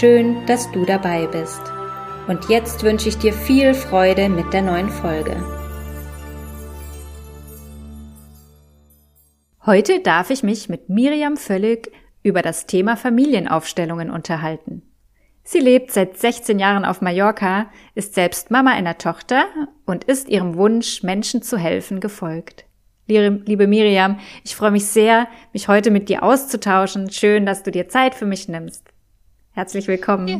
Schön, dass du dabei bist. Und jetzt wünsche ich dir viel Freude mit der neuen Folge. Heute darf ich mich mit Miriam Völlig über das Thema Familienaufstellungen unterhalten. Sie lebt seit 16 Jahren auf Mallorca, ist selbst Mama einer Tochter und ist ihrem Wunsch, Menschen zu helfen, gefolgt. Liebe Miriam, ich freue mich sehr, mich heute mit dir auszutauschen. Schön, dass du dir Zeit für mich nimmst. Herzlich willkommen. Ja.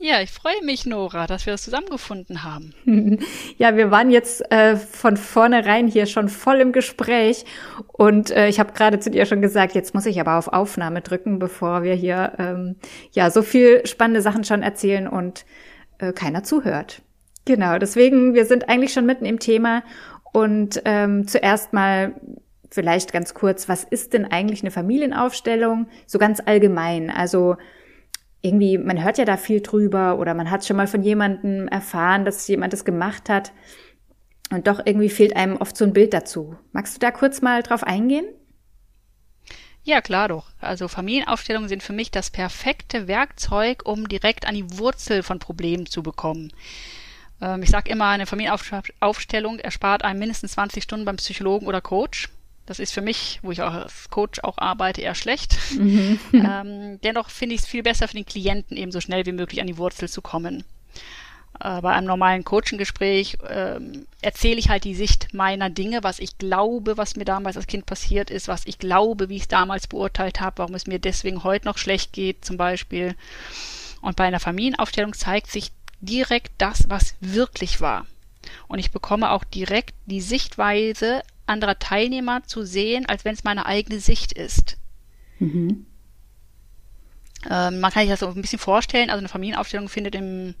Ja, ich freue mich, Nora, dass wir das zusammengefunden haben. ja, wir waren jetzt äh, von vornherein hier schon voll im Gespräch und äh, ich habe gerade zu dir schon gesagt, jetzt muss ich aber auf Aufnahme drücken, bevor wir hier ähm, ja so viel spannende Sachen schon erzählen und äh, keiner zuhört. Genau, deswegen, wir sind eigentlich schon mitten im Thema und ähm, zuerst mal vielleicht ganz kurz, was ist denn eigentlich eine Familienaufstellung? So ganz allgemein, also irgendwie, man hört ja da viel drüber oder man hat schon mal von jemandem erfahren, dass jemand das gemacht hat. Und doch irgendwie fehlt einem oft so ein Bild dazu. Magst du da kurz mal drauf eingehen? Ja, klar doch. Also Familienaufstellungen sind für mich das perfekte Werkzeug, um direkt an die Wurzel von Problemen zu bekommen. Ähm, ich sage immer, eine Familienaufstellung erspart einem mindestens 20 Stunden beim Psychologen oder Coach. Das ist für mich, wo ich auch als Coach auch arbeite, eher schlecht. Mhm. Ähm, dennoch finde ich es viel besser für den Klienten, eben so schnell wie möglich an die Wurzel zu kommen. Äh, bei einem normalen Coaching-Gespräch ähm, erzähle ich halt die Sicht meiner Dinge, was ich glaube, was mir damals als Kind passiert ist, was ich glaube, wie ich es damals beurteilt habe, warum es mir deswegen heute noch schlecht geht, zum Beispiel. Und bei einer Familienaufstellung zeigt sich direkt das, was wirklich war. Und ich bekomme auch direkt die Sichtweise anderer Teilnehmer zu sehen, als wenn es meine eigene Sicht ist. Mhm. Ähm, man kann sich das so ein bisschen vorstellen, also eine Familienaufstellung findet im,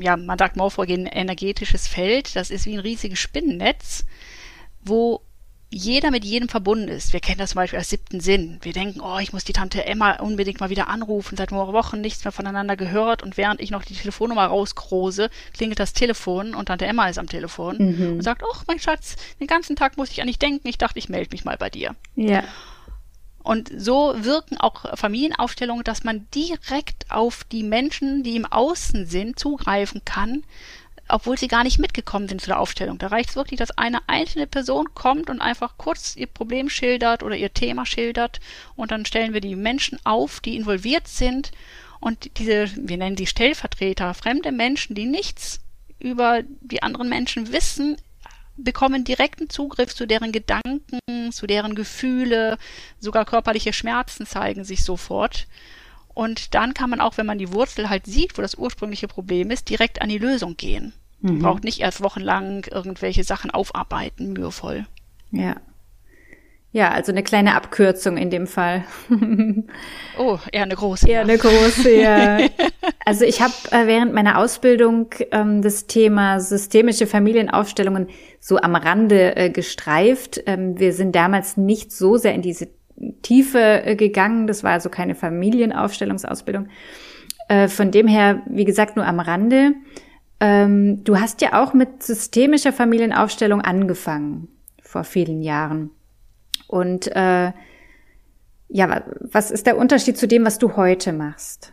ja, man sagt Morphologie, ein energetisches Feld, das ist wie ein riesiges Spinnennetz, wo jeder mit jedem verbunden ist. Wir kennen das zum Beispiel als siebten Sinn. Wir denken, oh, ich muss die Tante Emma unbedingt mal wieder anrufen, seit Wochen nichts mehr voneinander gehört und während ich noch die Telefonnummer rauskrose, klingelt das Telefon und Tante Emma ist am Telefon mhm. und sagt, oh, mein Schatz, den ganzen Tag muss ich an dich denken, ich dachte, ich melde mich mal bei dir. Ja. Und so wirken auch Familienaufstellungen, dass man direkt auf die Menschen, die im Außen sind, zugreifen kann, obwohl sie gar nicht mitgekommen sind zu der Aufstellung. Da reicht es wirklich, dass eine einzelne Person kommt und einfach kurz ihr Problem schildert oder ihr Thema schildert und dann stellen wir die Menschen auf, die involviert sind und diese, wir nennen sie Stellvertreter, fremde Menschen, die nichts über die anderen Menschen wissen, bekommen direkten Zugriff zu deren Gedanken, zu deren Gefühle, sogar körperliche Schmerzen zeigen sich sofort. Und dann kann man auch, wenn man die Wurzel halt sieht, wo das ursprüngliche Problem ist, direkt an die Lösung gehen. Mhm. Braucht nicht erst wochenlang irgendwelche Sachen aufarbeiten, mühevoll. Ja. Ja, also eine kleine Abkürzung in dem Fall. oh, eher eine große. Eher eine große, ja. Also ich habe äh, während meiner Ausbildung ähm, das Thema systemische Familienaufstellungen so am Rande äh, gestreift. Ähm, wir sind damals nicht so sehr in diese Tiefe äh, gegangen. Das war also keine Familienaufstellungsausbildung. Äh, von dem her, wie gesagt, nur am Rande. Ähm, du hast ja auch mit systemischer Familienaufstellung angefangen vor vielen Jahren. Und äh, ja, was ist der Unterschied zu dem, was du heute machst?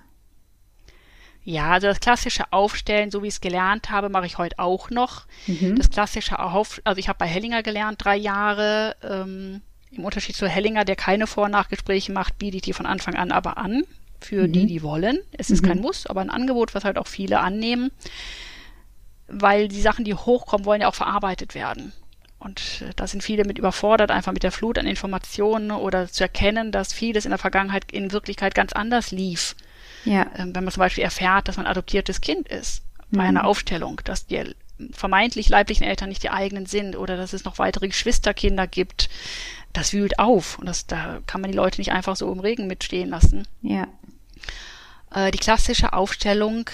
Ja, also das klassische Aufstellen, so wie ich es gelernt habe, mache ich heute auch noch. Mhm. Das klassische Auf, also ich habe bei Hellinger gelernt, drei Jahre. Ähm, im Unterschied zu Hellinger, der keine Vor- und Nachgespräche macht, biete ich die von Anfang an aber an. Für mhm. die, die wollen. Es ist mhm. kein Muss, aber ein Angebot, was halt auch viele annehmen. Weil die Sachen, die hochkommen, wollen ja auch verarbeitet werden. Und äh, da sind viele mit überfordert, einfach mit der Flut an Informationen oder zu erkennen, dass vieles in der Vergangenheit in Wirklichkeit ganz anders lief. Ja. Ähm, wenn man zum Beispiel erfährt, dass man adoptiertes Kind ist bei mhm. einer Aufstellung, dass die vermeintlich leiblichen Eltern nicht die eigenen sind oder dass es noch weitere Geschwisterkinder gibt, das wühlt auf und das, da kann man die Leute nicht einfach so im Regen mitstehen lassen. Ja. Äh, die klassische Aufstellung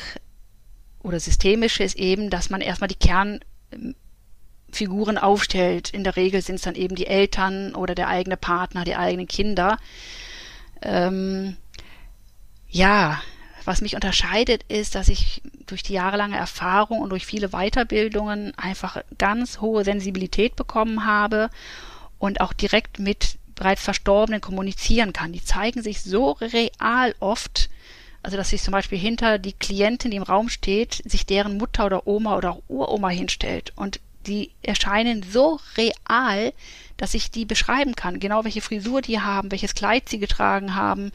oder systemische ist eben, dass man erstmal die Kernfiguren aufstellt. In der Regel sind es dann eben die Eltern oder der eigene Partner, die eigenen Kinder. Ähm, ja, was mich unterscheidet, ist, dass ich durch die jahrelange Erfahrung und durch viele Weiterbildungen einfach ganz hohe Sensibilität bekommen habe und auch direkt mit bereits Verstorbenen kommunizieren kann. Die zeigen sich so real oft, also dass sich zum Beispiel hinter die Klientin, die im Raum steht, sich deren Mutter oder Oma oder Uroma hinstellt und die erscheinen so real, dass ich die beschreiben kann, genau welche Frisur die haben, welches Kleid sie getragen haben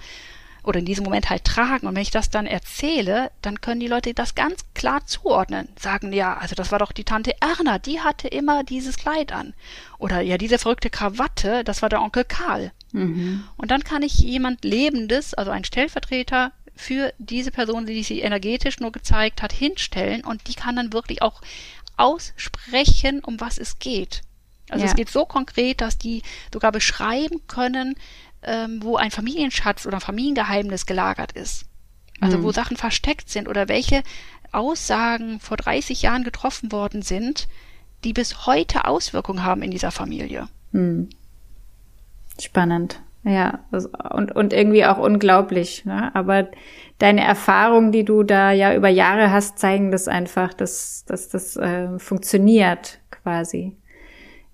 oder in diesem Moment halt tragen. Und wenn ich das dann erzähle, dann können die Leute das ganz klar zuordnen. Sagen, ja, also das war doch die Tante Erna, die hatte immer dieses Kleid an. Oder ja, diese verrückte Krawatte, das war der Onkel Karl. Mhm. Und dann kann ich jemand Lebendes, also einen Stellvertreter für diese Person, die sie energetisch nur gezeigt hat, hinstellen und die kann dann wirklich auch aussprechen, um was es geht. Also ja. es geht so konkret, dass die sogar beschreiben können, ähm, wo ein Familienschatz oder ein Familiengeheimnis gelagert ist. Also mhm. wo Sachen versteckt sind oder welche Aussagen vor 30 Jahren getroffen worden sind, die bis heute Auswirkungen haben in dieser Familie. Mhm. Spannend. Ja, und, und irgendwie auch unglaublich. Ne? Aber deine Erfahrungen, die du da ja über Jahre hast, zeigen das einfach, dass, dass das äh, funktioniert quasi.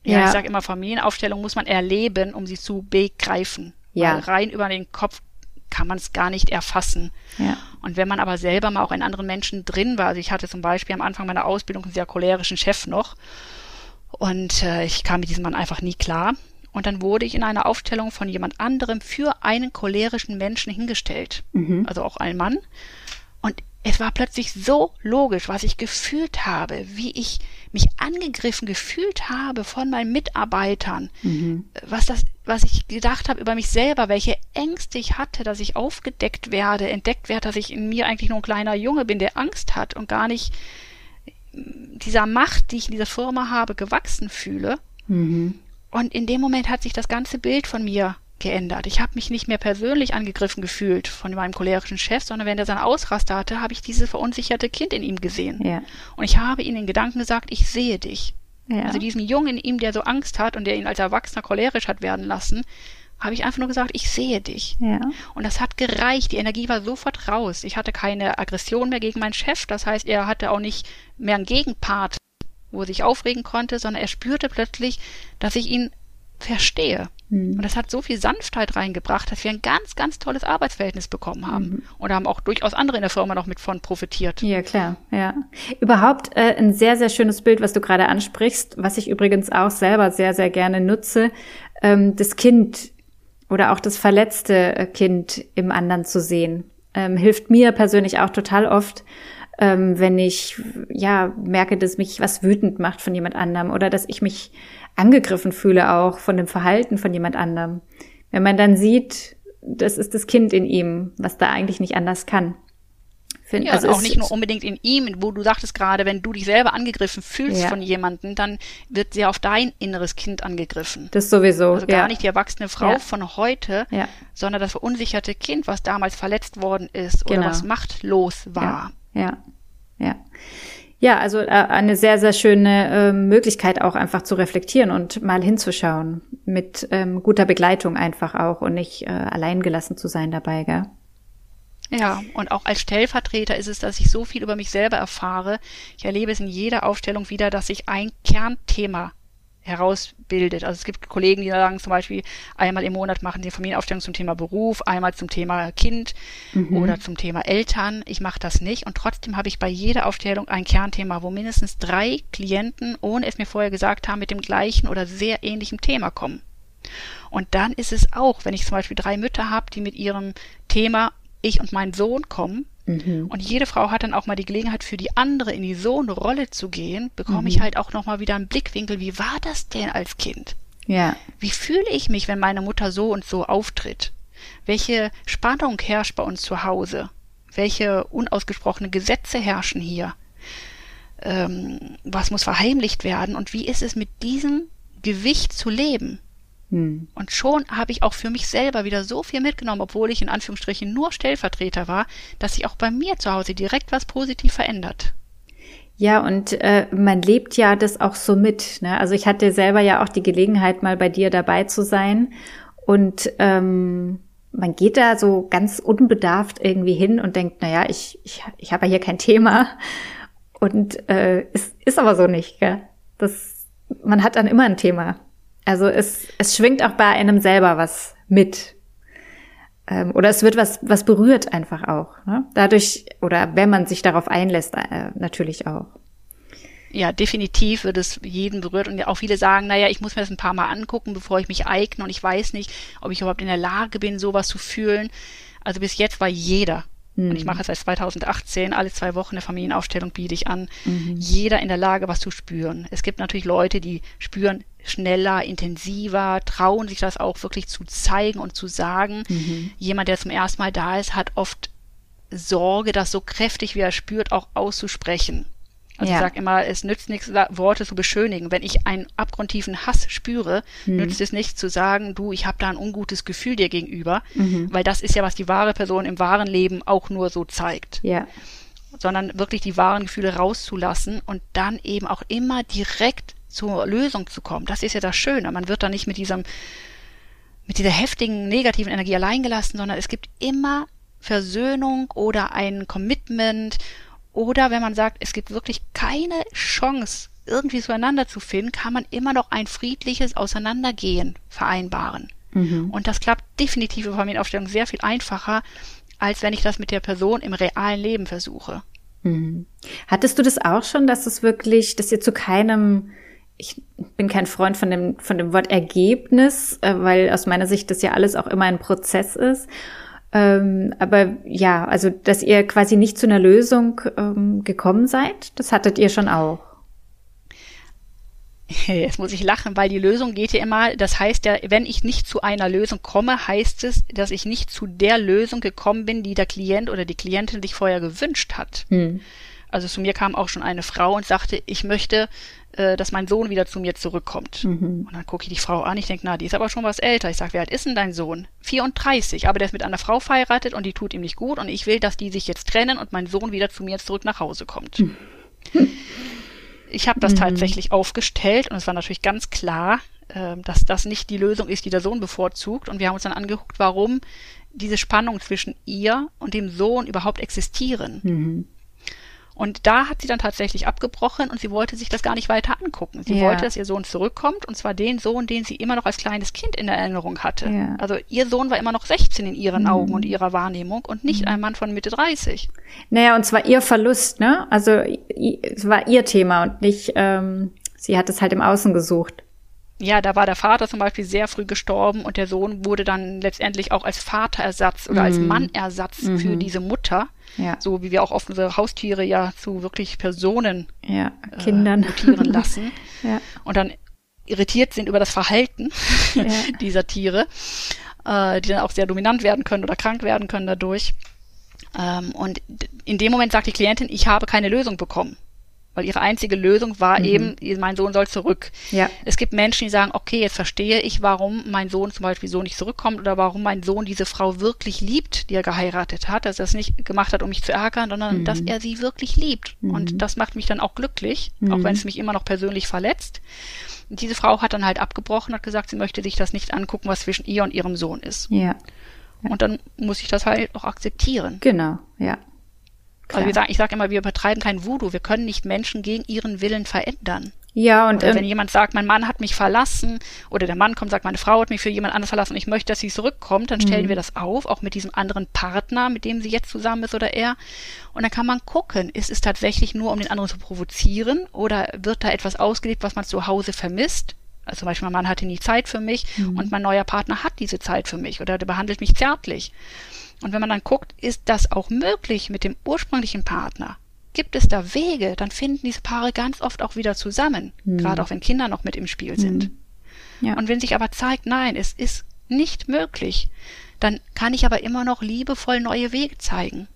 Ja, ja, ich sage immer, Familienaufstellung muss man erleben, um sie zu begreifen. Ja. Weil rein über den Kopf kann man es gar nicht erfassen. Ja. Und wenn man aber selber mal auch in anderen Menschen drin war, also ich hatte zum Beispiel am Anfang meiner Ausbildung einen sehr cholerischen Chef noch und äh, ich kam mit diesem Mann einfach nie klar. Und dann wurde ich in einer Aufstellung von jemand anderem für einen cholerischen Menschen hingestellt. Mhm. Also auch ein Mann. Und es war plötzlich so logisch, was ich gefühlt habe, wie ich mich angegriffen gefühlt habe von meinen Mitarbeitern, mhm. was das, was ich gedacht habe über mich selber, welche Ängste ich hatte, dass ich aufgedeckt werde, entdeckt werde, dass ich in mir eigentlich nur ein kleiner Junge bin, der Angst hat und gar nicht dieser Macht, die ich in dieser Firma habe, gewachsen fühle. Mhm. Und in dem Moment hat sich das ganze Bild von mir geändert. Ich habe mich nicht mehr persönlich angegriffen gefühlt von meinem cholerischen Chef, sondern wenn er seinen Ausraster hatte, habe ich dieses verunsicherte Kind in ihm gesehen. Ja. Und ich habe ihm in Gedanken gesagt, ich sehe dich. Ja. Also diesem Jungen in ihm, der so Angst hat und der ihn als Erwachsener cholerisch hat werden lassen, habe ich einfach nur gesagt, ich sehe dich. Ja. Und das hat gereicht. Die Energie war sofort raus. Ich hatte keine Aggression mehr gegen meinen Chef. Das heißt, er hatte auch nicht mehr einen Gegenpart, wo er sich aufregen konnte, sondern er spürte plötzlich, dass ich ihn verstehe. Mhm. Und das hat so viel Sanftheit reingebracht, dass wir ein ganz, ganz tolles Arbeitsverhältnis bekommen haben. Mhm. Und da haben auch durchaus andere in der Firma noch mit von profitiert. Ja, klar, ja. Überhaupt äh, ein sehr, sehr schönes Bild, was du gerade ansprichst, was ich übrigens auch selber sehr, sehr gerne nutze, ähm, das Kind oder auch das verletzte äh, Kind im anderen zu sehen. Ähm, hilft mir persönlich auch total oft, ähm, wenn ich ja merke, dass mich was wütend macht von jemand anderem oder dass ich mich angegriffen fühle auch von dem Verhalten von jemand anderem. Wenn man dann sieht, das ist das Kind in ihm, was da eigentlich nicht anders kann. Find, ja, also auch nicht nur unbedingt in ihm, wo du sagtest gerade, wenn du dich selber angegriffen fühlst ja. von jemandem, dann wird sie auf dein inneres Kind angegriffen. Das sowieso. Also gar ja. nicht die erwachsene Frau ja. von heute, sondern das verunsicherte Kind, was damals verletzt worden ist genau. oder was machtlos war. Ja, ja. Ja, also äh, eine sehr, sehr schöne äh, Möglichkeit auch einfach zu reflektieren und mal hinzuschauen. Mit ähm, guter Begleitung einfach auch und nicht äh, allein gelassen zu sein dabei, gell? Ja, und auch als Stellvertreter ist es, dass ich so viel über mich selber erfahre. Ich erlebe es in jeder Aufstellung wieder, dass ich ein Kernthema herausbildet. Also es gibt Kollegen, die sagen zum Beispiel, einmal im Monat machen die Familienaufstellung zum Thema Beruf, einmal zum Thema Kind mhm. oder zum Thema Eltern. Ich mache das nicht und trotzdem habe ich bei jeder Aufstellung ein Kernthema, wo mindestens drei Klienten, ohne es mir vorher gesagt haben, mit dem gleichen oder sehr ähnlichen Thema kommen. Und dann ist es auch, wenn ich zum Beispiel drei Mütter habe, die mit ihrem Thema ich und mein Sohn kommen, Mhm. Und jede Frau hat dann auch mal die Gelegenheit, für die andere in die so eine Rolle zu gehen, bekomme mhm. ich halt auch nochmal wieder einen Blickwinkel, wie war das denn als Kind? Ja. Wie fühle ich mich, wenn meine Mutter so und so auftritt? Welche Spannung herrscht bei uns zu Hause? Welche unausgesprochene Gesetze herrschen hier? Ähm, was muss verheimlicht werden? Und wie ist es mit diesem Gewicht zu leben? Hm. Und schon habe ich auch für mich selber wieder so viel mitgenommen, obwohl ich in Anführungsstrichen nur Stellvertreter war, dass sich auch bei mir zu Hause direkt was positiv verändert. Ja, und äh, man lebt ja das auch so mit. Ne? Also ich hatte selber ja auch die Gelegenheit, mal bei dir dabei zu sein. Und ähm, man geht da so ganz unbedarft irgendwie hin und denkt, naja, ich, ich, ich habe ja hier kein Thema. Und äh, ist, ist aber so nicht. Gell? Das, man hat dann immer ein Thema. Also es, es schwingt auch bei einem selber was mit. Ähm, oder es wird was, was berührt einfach auch. Ne? Dadurch, oder wenn man sich darauf einlässt, äh, natürlich auch. Ja, definitiv wird es jeden berührt und auch viele sagen, naja, ich muss mir das ein paar Mal angucken, bevor ich mich eigne und ich weiß nicht, ob ich überhaupt in der Lage bin, sowas zu fühlen. Also bis jetzt war jeder und ich hm. mache es seit 2018, alle zwei Wochen eine Familienaufstellung biete ich an. Mhm. Jeder in der Lage, was zu spüren. Es gibt natürlich Leute, die spüren schneller, intensiver, trauen sich das auch wirklich zu zeigen und zu sagen. Mhm. Jemand, der zum ersten Mal da ist, hat oft Sorge, das so kräftig wie er spürt, auch auszusprechen. Also ja. ich sage immer, es nützt nichts, Worte zu beschönigen. Wenn ich einen abgrundtiefen Hass spüre, mhm. nützt es nichts zu sagen, du, ich habe da ein ungutes Gefühl dir gegenüber, mhm. weil das ist ja, was die wahre Person im wahren Leben auch nur so zeigt. Ja. Sondern wirklich die wahren Gefühle rauszulassen und dann eben auch immer direkt zur Lösung zu kommen. Das ist ja das Schöne. Man wird da nicht mit diesem, mit dieser heftigen negativen Energie allein gelassen, sondern es gibt immer Versöhnung oder ein Commitment oder wenn man sagt, es gibt wirklich keine Chance, irgendwie zueinander zu finden, kann man immer noch ein friedliches Auseinandergehen vereinbaren. Mhm. Und das klappt definitiv über Familienaufstellung sehr viel einfacher, als wenn ich das mit der Person im realen Leben versuche. Mhm. Hattest du das auch schon, dass es wirklich, dass ihr zu keinem, ich bin kein Freund von dem, von dem Wort Ergebnis, äh, weil aus meiner Sicht das ja alles auch immer ein Prozess ist. Ähm, aber ja, also dass ihr quasi nicht zu einer Lösung ähm, gekommen seid, das hattet ihr schon auch. Jetzt muss ich lachen, weil die Lösung geht ja immer, das heißt ja, wenn ich nicht zu einer Lösung komme, heißt es, dass ich nicht zu der Lösung gekommen bin, die der Klient oder die Klientin sich vorher gewünscht hat. Hm. Also zu mir kam auch schon eine Frau und sagte, ich möchte äh, dass mein Sohn wieder zu mir zurückkommt. Mhm. Und dann gucke ich die Frau an, ich denke, na, die ist aber schon was älter. Ich sage, wer alt ist denn dein Sohn? 34, aber der ist mit einer Frau verheiratet und die tut ihm nicht gut und ich will, dass die sich jetzt trennen und mein Sohn wieder zu mir zurück nach Hause kommt. Mhm. Ich habe das mhm. tatsächlich aufgestellt und es war natürlich ganz klar, äh, dass das nicht die Lösung ist, die der Sohn bevorzugt. Und wir haben uns dann angeguckt, warum diese Spannung zwischen ihr und dem Sohn überhaupt existieren. Mhm. Und da hat sie dann tatsächlich abgebrochen und sie wollte sich das gar nicht weiter angucken. Sie ja. wollte, dass ihr Sohn zurückkommt und zwar den Sohn, den sie immer noch als kleines Kind in Erinnerung hatte. Ja. Also ihr Sohn war immer noch 16 in ihren mhm. Augen und ihrer Wahrnehmung und nicht mhm. ein Mann von Mitte 30. Naja, und zwar ihr Verlust, ne? Also es war ihr Thema und nicht, ähm, sie hat es halt im Außen gesucht ja, da war der Vater zum Beispiel sehr früh gestorben und der Sohn wurde dann letztendlich auch als Vaterersatz oder mhm. als Mannersatz mhm. für diese Mutter. Ja. So wie wir auch oft unsere Haustiere ja zu wirklich Personen ja, Kindern. Äh, mutieren lassen. ja. Und dann irritiert sind über das Verhalten ja. dieser Tiere, äh, die dann auch sehr dominant werden können oder krank werden können dadurch. Ähm, und in dem Moment sagt die Klientin, ich habe keine Lösung bekommen weil ihre einzige Lösung war mhm. eben, mein Sohn soll zurück. Ja. Es gibt Menschen, die sagen, okay, jetzt verstehe ich, warum mein Sohn zum Beispiel so nicht zurückkommt oder warum mein Sohn diese Frau wirklich liebt, die er geheiratet hat, dass er es nicht gemacht hat, um mich zu ärgern, sondern mhm. dass er sie wirklich liebt. Mhm. Und das macht mich dann auch glücklich, auch wenn es mhm. mich immer noch persönlich verletzt. Und diese Frau hat dann halt abgebrochen, hat gesagt, sie möchte sich das nicht angucken, was zwischen ihr und ihrem Sohn ist. Ja. ja. Und dann muss ich das halt auch akzeptieren. Genau, ja. Klar. Also wir sagen, ich sage immer, wir übertreiben kein Voodoo. Wir können nicht Menschen gegen ihren Willen verändern. Ja, und oder wenn ähm, jemand sagt, mein Mann hat mich verlassen, oder der Mann kommt, sagt, meine Frau hat mich für jemand anderes verlassen und ich möchte, dass sie zurückkommt, dann stellen mhm. wir das auf, auch mit diesem anderen Partner, mit dem sie jetzt zusammen ist oder er. Und dann kann man gucken, ist es tatsächlich nur, um den anderen zu provozieren, oder wird da etwas ausgelebt, was man zu Hause vermisst? Also zum Beispiel, mein Mann hatte nie Zeit für mich mhm. und mein neuer Partner hat diese Zeit für mich oder der behandelt mich zärtlich. Und wenn man dann guckt, ist das auch möglich mit dem ursprünglichen Partner? Gibt es da Wege? Dann finden diese Paare ganz oft auch wieder zusammen, mhm. gerade auch wenn Kinder noch mit im Spiel sind. Mhm. Ja. Und wenn sich aber zeigt, nein, es ist nicht möglich, dann kann ich aber immer noch liebevoll neue Wege zeigen.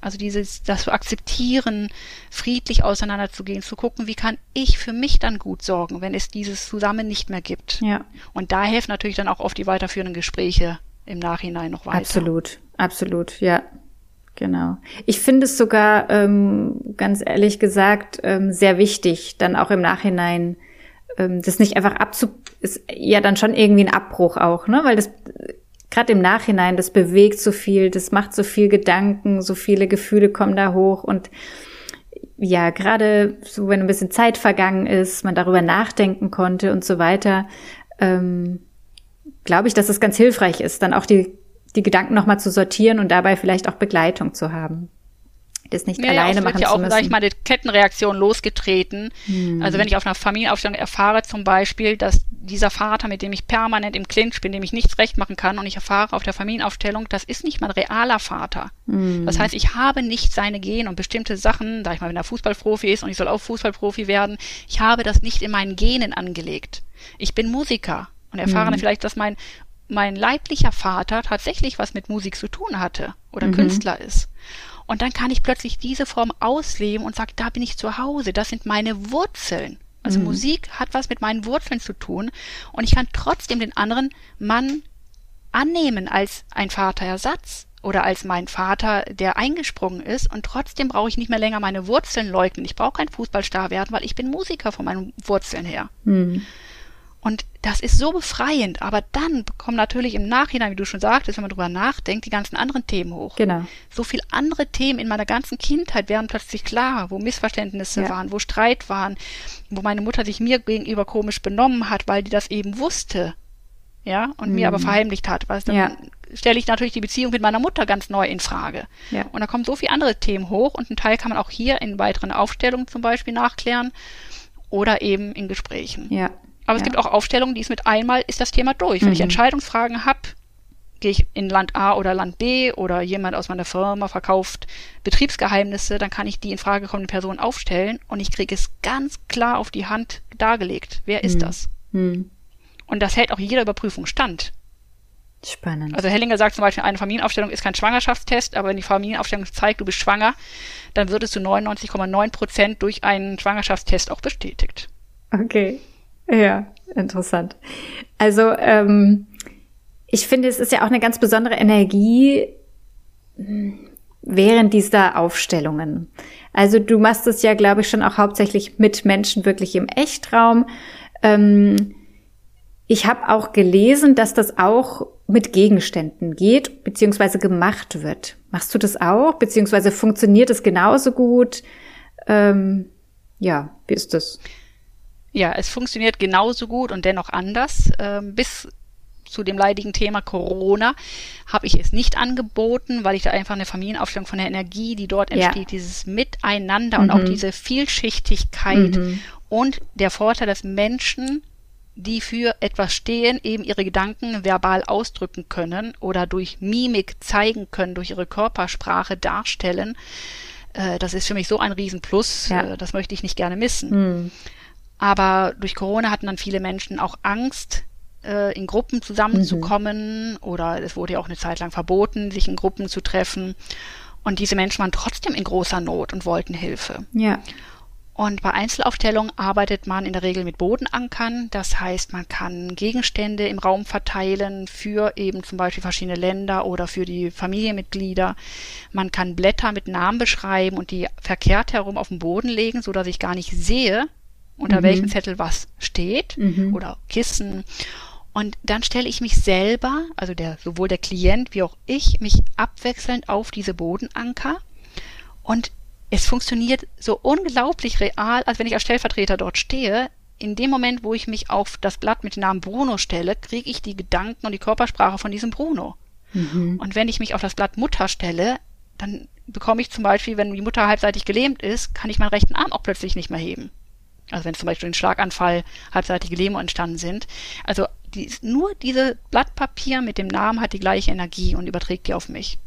Also dieses, das zu akzeptieren, friedlich auseinanderzugehen, zu gucken, wie kann ich für mich dann gut sorgen, wenn es dieses zusammen nicht mehr gibt. Ja. Und da helfen natürlich dann auch oft die weiterführenden Gespräche im Nachhinein noch weiter. Absolut, absolut, ja. Genau. Ich finde es sogar, ähm, ganz ehrlich gesagt, ähm, sehr wichtig, dann auch im Nachhinein ähm, das nicht einfach abzu, ist ja dann schon irgendwie ein Abbruch auch, ne? Weil das gerade im Nachhinein, das bewegt so viel, das macht so viel Gedanken, so viele Gefühle kommen da hoch. Und ja, gerade so, wenn ein bisschen Zeit vergangen ist, man darüber nachdenken konnte und so weiter, ähm, glaube ich, dass es ganz hilfreich ist, dann auch die, die Gedanken nochmal zu sortieren und dabei vielleicht auch Begleitung zu haben das nicht ja, alleine machen ja auch, zu müssen. Sag ich mal, die Kettenreaktion losgetreten. Hm. Also wenn ich auf einer Familienaufstellung erfahre zum Beispiel, dass dieser Vater, mit dem ich permanent im Clinch bin, dem ich nichts recht machen kann und ich erfahre auf der Familienaufstellung, das ist nicht mein realer Vater. Hm. Das heißt, ich habe nicht seine Gene und bestimmte Sachen, sag ich mal, wenn er Fußballprofi ist und ich soll auch Fußballprofi werden, ich habe das nicht in meinen Genen angelegt. Ich bin Musiker und erfahre hm. dann vielleicht, dass mein mein leiblicher Vater tatsächlich was mit Musik zu tun hatte oder mhm. Künstler ist. Und dann kann ich plötzlich diese Form ausleben und sage, da bin ich zu Hause, das sind meine Wurzeln. Also mhm. Musik hat was mit meinen Wurzeln zu tun und ich kann trotzdem den anderen Mann annehmen als ein Vaterersatz oder als mein Vater, der eingesprungen ist und trotzdem brauche ich nicht mehr länger meine Wurzeln leugnen. Ich brauche kein Fußballstar werden, weil ich bin Musiker von meinen Wurzeln her. Mhm. Und das ist so befreiend, aber dann kommen natürlich im Nachhinein, wie du schon sagtest, wenn man drüber nachdenkt, die ganzen anderen Themen hoch. Genau. So viel andere Themen in meiner ganzen Kindheit werden plötzlich klar, wo Missverständnisse ja. waren, wo Streit waren, wo meine Mutter sich mir gegenüber komisch benommen hat, weil die das eben wusste. Ja, und mhm. mir aber mhm. verheimlicht hat. Weil dann ja. stelle ich natürlich die Beziehung mit meiner Mutter ganz neu in Frage. Ja. Und da kommen so viele andere Themen hoch und einen Teil kann man auch hier in weiteren Aufstellungen zum Beispiel nachklären oder eben in Gesprächen. Ja. Aber ja. es gibt auch Aufstellungen, die ist mit einmal ist das Thema durch. Wenn mhm. ich Entscheidungsfragen habe, gehe ich in Land A oder Land B oder jemand aus meiner Firma verkauft Betriebsgeheimnisse, dann kann ich die in Frage kommende Person aufstellen und ich kriege es ganz klar auf die Hand dargelegt. Wer ist mhm. das? Mhm. Und das hält auch jeder Überprüfung stand. Spannend. Also Hellinger sagt zum Beispiel, eine Familienaufstellung ist kein Schwangerschaftstest, aber wenn die Familienaufstellung zeigt, du bist schwanger, dann wird es zu 99,9 Prozent durch einen Schwangerschaftstest auch bestätigt. Okay. Ja, interessant. Also ähm, ich finde, es ist ja auch eine ganz besondere Energie hm, während dieser Aufstellungen. Also du machst es ja, glaube ich, schon auch hauptsächlich mit Menschen wirklich im Echtraum. Ähm, ich habe auch gelesen, dass das auch mit Gegenständen geht, beziehungsweise gemacht wird. Machst du das auch? Beziehungsweise funktioniert es genauso gut? Ähm, ja, wie ist das? Ja, es funktioniert genauso gut und dennoch anders. Ähm, bis zu dem leidigen Thema Corona habe ich es nicht angeboten, weil ich da einfach eine Familienaufstellung von der Energie, die dort entsteht, ja. dieses Miteinander mhm. und auch mhm. diese Vielschichtigkeit mhm. und der Vorteil, dass Menschen, die für etwas stehen, eben ihre Gedanken verbal ausdrücken können oder durch Mimik zeigen können, durch ihre Körpersprache darstellen. Äh, das ist für mich so ein Riesenplus. Ja. Äh, das möchte ich nicht gerne missen. Mhm. Aber durch Corona hatten dann viele Menschen auch Angst, äh, in Gruppen zusammenzukommen mhm. oder es wurde ja auch eine Zeit lang verboten, sich in Gruppen zu treffen. Und diese Menschen waren trotzdem in großer Not und wollten Hilfe. Ja. Und bei Einzelaufstellungen arbeitet man in der Regel mit Bodenankern. Das heißt, man kann Gegenstände im Raum verteilen für eben zum Beispiel verschiedene Länder oder für die Familienmitglieder. Man kann Blätter mit Namen beschreiben und die verkehrt herum auf den Boden legen, so dass ich gar nicht sehe, unter mhm. welchem Zettel was steht mhm. oder Kissen. Und dann stelle ich mich selber, also der, sowohl der Klient wie auch ich, mich abwechselnd auf diese Bodenanker. Und es funktioniert so unglaublich real, als wenn ich als Stellvertreter dort stehe. In dem Moment, wo ich mich auf das Blatt mit dem Namen Bruno stelle, kriege ich die Gedanken und die Körpersprache von diesem Bruno. Mhm. Und wenn ich mich auf das Blatt Mutter stelle, dann bekomme ich zum Beispiel, wenn die Mutter halbseitig gelähmt ist, kann ich meinen rechten Arm auch plötzlich nicht mehr heben. Also wenn zum Beispiel ein Schlaganfall, halbseitige Lähmung entstanden sind. Also die, nur diese Blatt Papier mit dem Namen hat die gleiche Energie und überträgt die auf mich.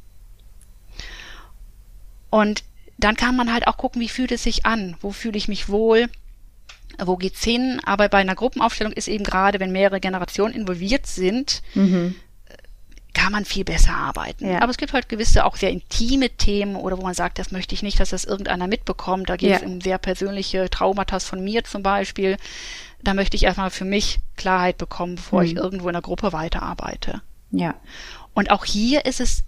Und dann kann man halt auch gucken, wie fühlt es sich an? Wo fühle ich mich wohl? Wo geht's hin? Aber bei einer Gruppenaufstellung ist eben gerade, wenn mehrere Generationen involviert sind, mhm kann man viel besser arbeiten. Ja. Aber es gibt halt gewisse auch sehr intime Themen oder wo man sagt, das möchte ich nicht, dass das irgendeiner mitbekommt. Da geht ja. es um sehr persönliche Traumata von mir zum Beispiel. Da möchte ich erstmal für mich Klarheit bekommen, bevor mhm. ich irgendwo in der Gruppe weiterarbeite. Ja. Und auch hier ist es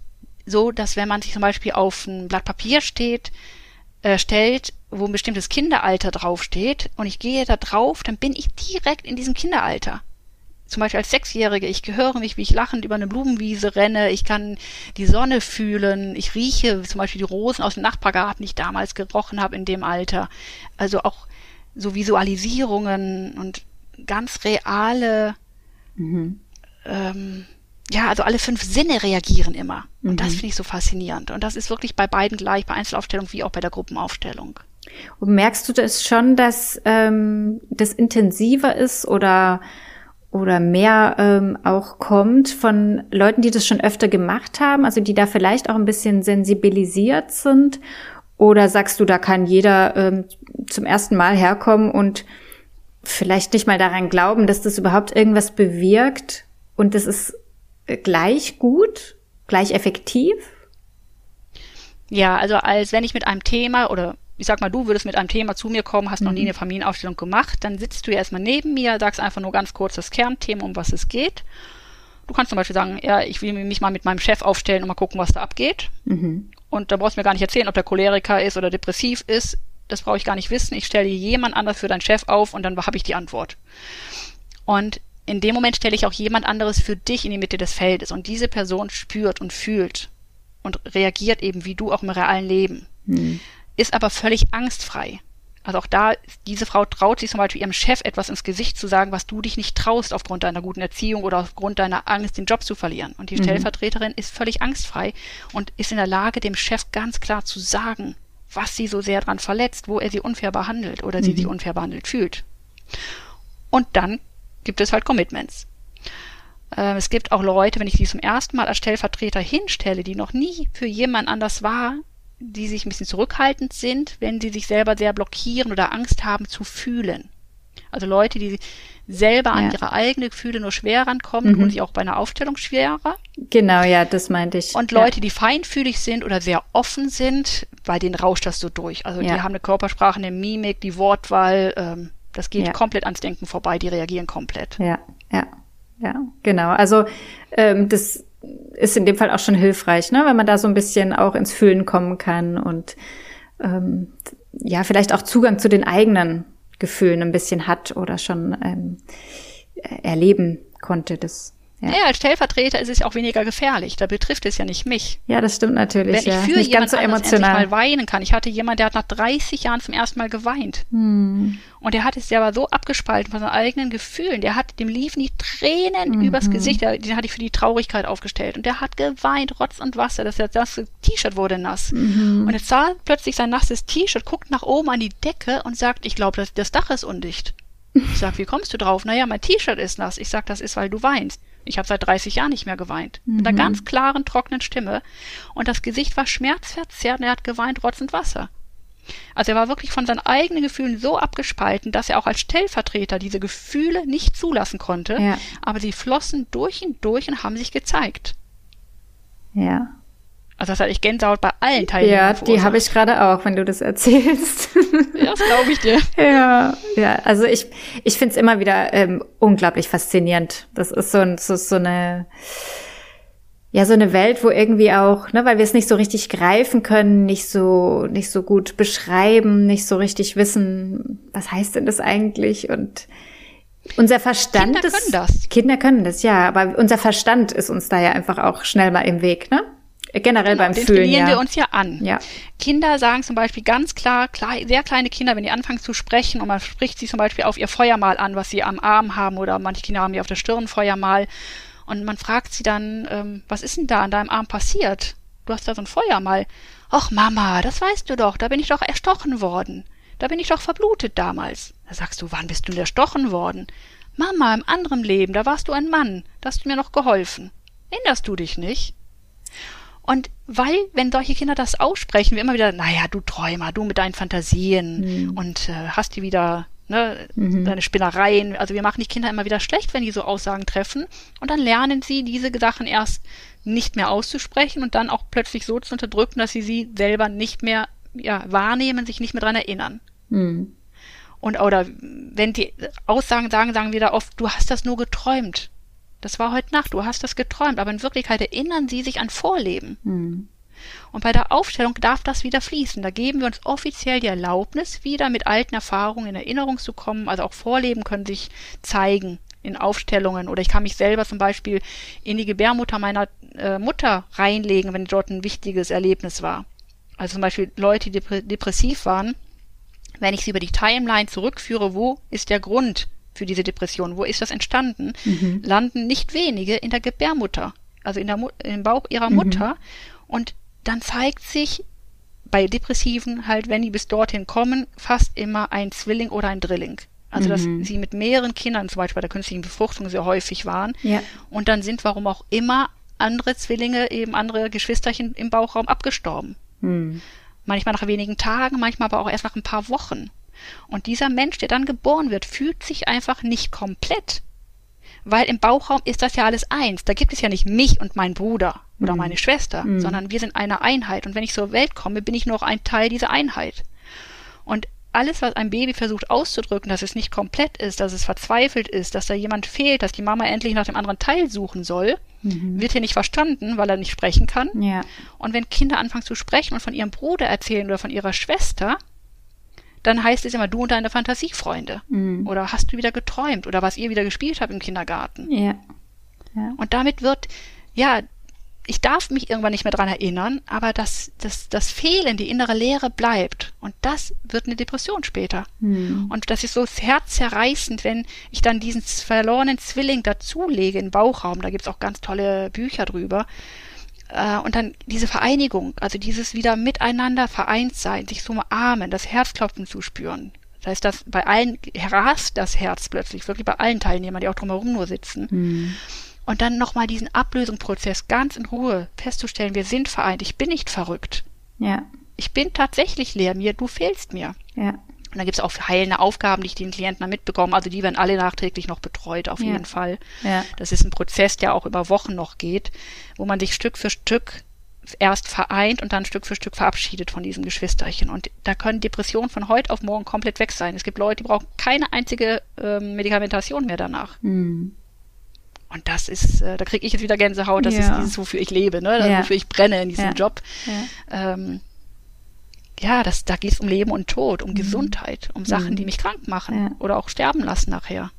so, dass wenn man sich zum Beispiel auf ein Blatt Papier steht, äh, stellt, wo ein bestimmtes Kinderalter draufsteht und ich gehe da drauf, dann bin ich direkt in diesem Kinderalter zum Beispiel als Sechsjährige, ich höre mich, wie ich lachend über eine Blumenwiese renne, ich kann die Sonne fühlen, ich rieche zum Beispiel die Rosen aus dem Nachbargarten, die ich damals gerochen habe in dem Alter. Also auch so Visualisierungen und ganz reale, mhm. ähm, ja, also alle fünf Sinne reagieren immer. Und mhm. das finde ich so faszinierend. Und das ist wirklich bei beiden gleich, bei Einzelaufstellung wie auch bei der Gruppenaufstellung. Und merkst du das schon, dass ähm, das intensiver ist oder oder mehr ähm, auch kommt von Leuten, die das schon öfter gemacht haben, also die da vielleicht auch ein bisschen sensibilisiert sind? Oder sagst du, da kann jeder ähm, zum ersten Mal herkommen und vielleicht nicht mal daran glauben, dass das überhaupt irgendwas bewirkt und das ist gleich gut, gleich effektiv? Ja, also als wenn ich mit einem Thema oder ich sag mal, du würdest mit einem Thema zu mir kommen, hast noch nie mhm. eine Familienaufstellung gemacht, dann sitzt du ja erstmal neben mir, sagst einfach nur ganz kurz das Kernthema, um was es geht. Du kannst zum Beispiel sagen, ja, ich will mich mal mit meinem Chef aufstellen und mal gucken, was da abgeht. Mhm. Und da brauchst du mir gar nicht erzählen, ob der Choleriker ist oder depressiv ist. Das brauche ich gar nicht wissen. Ich stelle jemand anders für deinen Chef auf und dann habe ich die Antwort. Und in dem Moment stelle ich auch jemand anderes für dich in die Mitte des Feldes. Und diese Person spürt und fühlt und reagiert eben wie du auch im realen Leben. Mhm ist aber völlig angstfrei. Also auch da, diese Frau traut sich zum Beispiel ihrem Chef etwas ins Gesicht zu sagen, was du dich nicht traust aufgrund deiner guten Erziehung oder aufgrund deiner Angst, den Job zu verlieren. Und die mhm. Stellvertreterin ist völlig angstfrei und ist in der Lage, dem Chef ganz klar zu sagen, was sie so sehr dran verletzt, wo er sie unfair behandelt oder mhm. sie sich unfair behandelt fühlt. Und dann gibt es halt Commitments. Äh, es gibt auch Leute, wenn ich die zum ersten Mal als Stellvertreter hinstelle, die noch nie für jemand anders war, die sich ein bisschen zurückhaltend sind, wenn sie sich selber sehr blockieren oder Angst haben zu fühlen. Also Leute, die selber ja. an ihre eigenen Gefühle nur schwer rankommen, mhm. tun sich auch bei einer Aufstellung schwerer. Genau, ja, das meinte ich. Und Leute, ja. die feinfühlig sind oder sehr offen sind, bei denen rauscht das so durch. Also ja. die haben eine Körpersprache, eine Mimik, die Wortwahl, ähm, das geht komplett ans Denken vorbei, die reagieren komplett. Ja, ja, ja, genau. Also ähm, das ist in dem Fall auch schon hilfreich, ne? wenn man da so ein bisschen auch ins Fühlen kommen kann und ähm, ja, vielleicht auch Zugang zu den eigenen Gefühlen ein bisschen hat oder schon ähm, erleben konnte. Das ja. Naja, als Stellvertreter ist es auch weniger gefährlich. Da betrifft es ja nicht mich. Ja, das stimmt natürlich. Wenn ja. ich für nicht jemand ganz so emotional mal weinen kann. Ich hatte jemanden, der hat nach 30 Jahren zum ersten Mal geweint. Hm. Und der hat es, der war so abgespalten von seinen eigenen Gefühlen. Der hat, dem liefen die Tränen mhm. übers Gesicht. Den hatte ich für die Traurigkeit aufgestellt. Und der hat geweint, Rotz und Wasser. Das, das T-Shirt wurde nass. Mhm. Und jetzt sah plötzlich sein nasses T-Shirt, guckt nach oben an die Decke und sagt, ich glaube, das, das Dach ist undicht. Ich sag, wie kommst du drauf? Naja, mein T-Shirt ist nass. Ich sag, das ist, weil du weinst. Ich habe seit 30 Jahren nicht mehr geweint. Mhm. Mit einer mhm. ganz klaren, trockenen Stimme. Und das Gesicht war schmerzverzerrt und er hat geweint, rotzend Wasser. Also er war wirklich von seinen eigenen Gefühlen so abgespalten, dass er auch als Stellvertreter diese Gefühle nicht zulassen konnte. Ja. Aber sie flossen durch und durch und haben sich gezeigt. Ja. Also das hatte ich Gänsehaut bei allen Teilnehmern. Ja, die habe ich gerade auch, wenn du das erzählst. Ja, das glaube ich dir. ja, ja. Also ich, ich finde es immer wieder ähm, unglaublich faszinierend. Das ist so, ein, so, so eine, ja, so eine Welt, wo irgendwie auch, ne, weil wir es nicht so richtig greifen können, nicht so, nicht so gut beschreiben, nicht so richtig wissen, was heißt denn das eigentlich und unser Verstand Kinder ist, können das. Kinder können das, ja, aber unser Verstand ist uns da ja einfach auch schnell mal im Weg, ne? Generell genau, beim den Fühlen, trainieren ja. wir uns ja an. Ja. Kinder sagen zum Beispiel ganz klar, klar, sehr kleine Kinder, wenn die anfangen zu sprechen und man spricht sie zum Beispiel auf ihr Feuermal an, was sie am Arm haben oder manche Kinder haben ja auf der Stirn Feuermal und man fragt sie dann, ähm, was ist denn da an deinem Arm passiert? Du hast da so ein Feuermal. Ach Mama, das weißt du doch, da bin ich doch erstochen worden. Da bin ich doch verblutet damals. Da sagst du, wann bist du denn erstochen worden? Mama, im anderen Leben, da warst du ein Mann, da hast du mir noch geholfen. Erinnerst du dich nicht? Und weil, wenn solche Kinder das aussprechen, wir immer wieder, naja, du Träumer, du mit deinen Fantasien mhm. und äh, hast die wieder ne, mhm. seine Spinnereien. Also wir machen die Kinder immer wieder schlecht, wenn die so Aussagen treffen. Und dann lernen sie diese Sachen erst nicht mehr auszusprechen und dann auch plötzlich so zu unterdrücken, dass sie sie selber nicht mehr ja, wahrnehmen, sich nicht mehr dran erinnern. Mhm. Und oder wenn die Aussagen sagen, sagen wir da oft, du hast das nur geträumt. Das war heute Nacht, du hast das geträumt, aber in Wirklichkeit erinnern sie sich an Vorleben. Mhm. Und bei der Aufstellung darf das wieder fließen. Da geben wir uns offiziell die Erlaubnis, wieder mit alten Erfahrungen in Erinnerung zu kommen. Also auch Vorleben können sich zeigen in Aufstellungen. Oder ich kann mich selber zum Beispiel in die Gebärmutter meiner äh, Mutter reinlegen, wenn dort ein wichtiges Erlebnis war. Also zum Beispiel Leute, die depressiv waren, wenn ich sie über die Timeline zurückführe, wo ist der Grund für diese Depression, wo ist das entstanden, mhm. landen nicht wenige in der Gebärmutter, also in der im Bauch ihrer mhm. Mutter. Und dann zeigt sich bei Depressiven halt, wenn die bis dorthin kommen, fast immer ein Zwilling oder ein Drilling. Also, dass mhm. sie mit mehreren Kindern, zum Beispiel bei der künstlichen Befruchtung, sehr häufig waren. Ja. Und dann sind, warum auch immer, andere Zwillinge, eben andere Geschwisterchen im Bauchraum abgestorben. Mhm. Manchmal nach wenigen Tagen, manchmal aber auch erst nach ein paar Wochen. Und dieser Mensch, der dann geboren wird, fühlt sich einfach nicht komplett. Weil im Bauchraum ist das ja alles eins. Da gibt es ja nicht mich und mein Bruder oder mhm. meine Schwester, mhm. sondern wir sind eine Einheit. Und wenn ich zur Welt komme, bin ich nur ein Teil dieser Einheit. Und alles, was ein Baby versucht auszudrücken, dass es nicht komplett ist, dass es verzweifelt ist, dass da jemand fehlt, dass die Mama endlich nach dem anderen Teil suchen soll, mhm. wird hier nicht verstanden, weil er nicht sprechen kann. Ja. Und wenn Kinder anfangen zu sprechen und von ihrem Bruder erzählen oder von ihrer Schwester, dann heißt es immer du und deine Fantasiefreunde. Mhm. Oder hast du wieder geträumt oder was ihr wieder gespielt habt im Kindergarten. Ja. ja. Und damit wird, ja, ich darf mich irgendwann nicht mehr dran erinnern, aber das, das, das Fehlen, die innere Leere bleibt. Und das wird eine Depression später. Mhm. Und das ist so herzzerreißend, wenn ich dann diesen verlorenen Zwilling dazulege den Bauchraum. Da gibt's auch ganz tolle Bücher drüber. Äh, und dann diese Vereinigung, also dieses wieder miteinander vereint sein, sich so umarmen, das Herzklopfen zu spüren. Das heißt, dass bei allen rast das Herz plötzlich, wirklich bei allen Teilnehmern, die auch drumherum nur sitzen. Mhm. Und dann nochmal diesen Ablösungsprozess ganz in Ruhe festzustellen, wir sind vereint, ich bin nicht verrückt. Ja. Ich bin tatsächlich leer, mir, du fehlst mir. Ja. Und dann gibt es auch heilende Aufgaben, die ich den Klienten dann mitbekomme. Also die werden alle nachträglich noch betreut, auf ja. jeden Fall. Ja. Das ist ein Prozess, der auch über Wochen noch geht, wo man sich Stück für Stück erst vereint und dann Stück für Stück verabschiedet von diesem Geschwisterchen. Und da können Depressionen von heute auf morgen komplett weg sein. Es gibt Leute, die brauchen keine einzige ähm, Medikamentation mehr danach. Mhm. Und das ist, äh, da kriege ich jetzt wieder Gänsehaut, das ja. ist dieses, wofür ich lebe, ne? Ja. wofür ich brenne in diesem ja. Job. Ähm, ja das, da geht es um Leben und Tod, um mhm. Gesundheit, um Sachen, mhm. die mich krank machen oder auch sterben lassen nachher,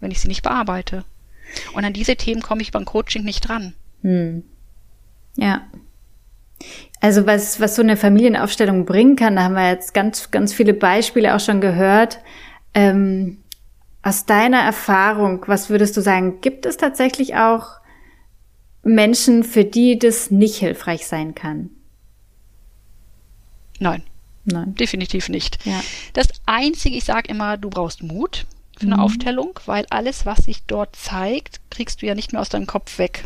wenn ich sie nicht bearbeite. Und an diese Themen komme ich beim Coaching nicht dran. Mhm. Ja. Also was, was so eine Familienaufstellung bringen kann, da haben wir jetzt ganz, ganz viele Beispiele auch schon gehört. Ähm, aus deiner Erfahrung, was würdest du sagen, gibt es tatsächlich auch Menschen, für die das nicht hilfreich sein kann? Nein. Nein. Definitiv nicht. Ja. Das Einzige, ich sage immer, du brauchst Mut für eine mhm. Aufstellung, weil alles, was sich dort zeigt, kriegst du ja nicht mehr aus deinem Kopf weg.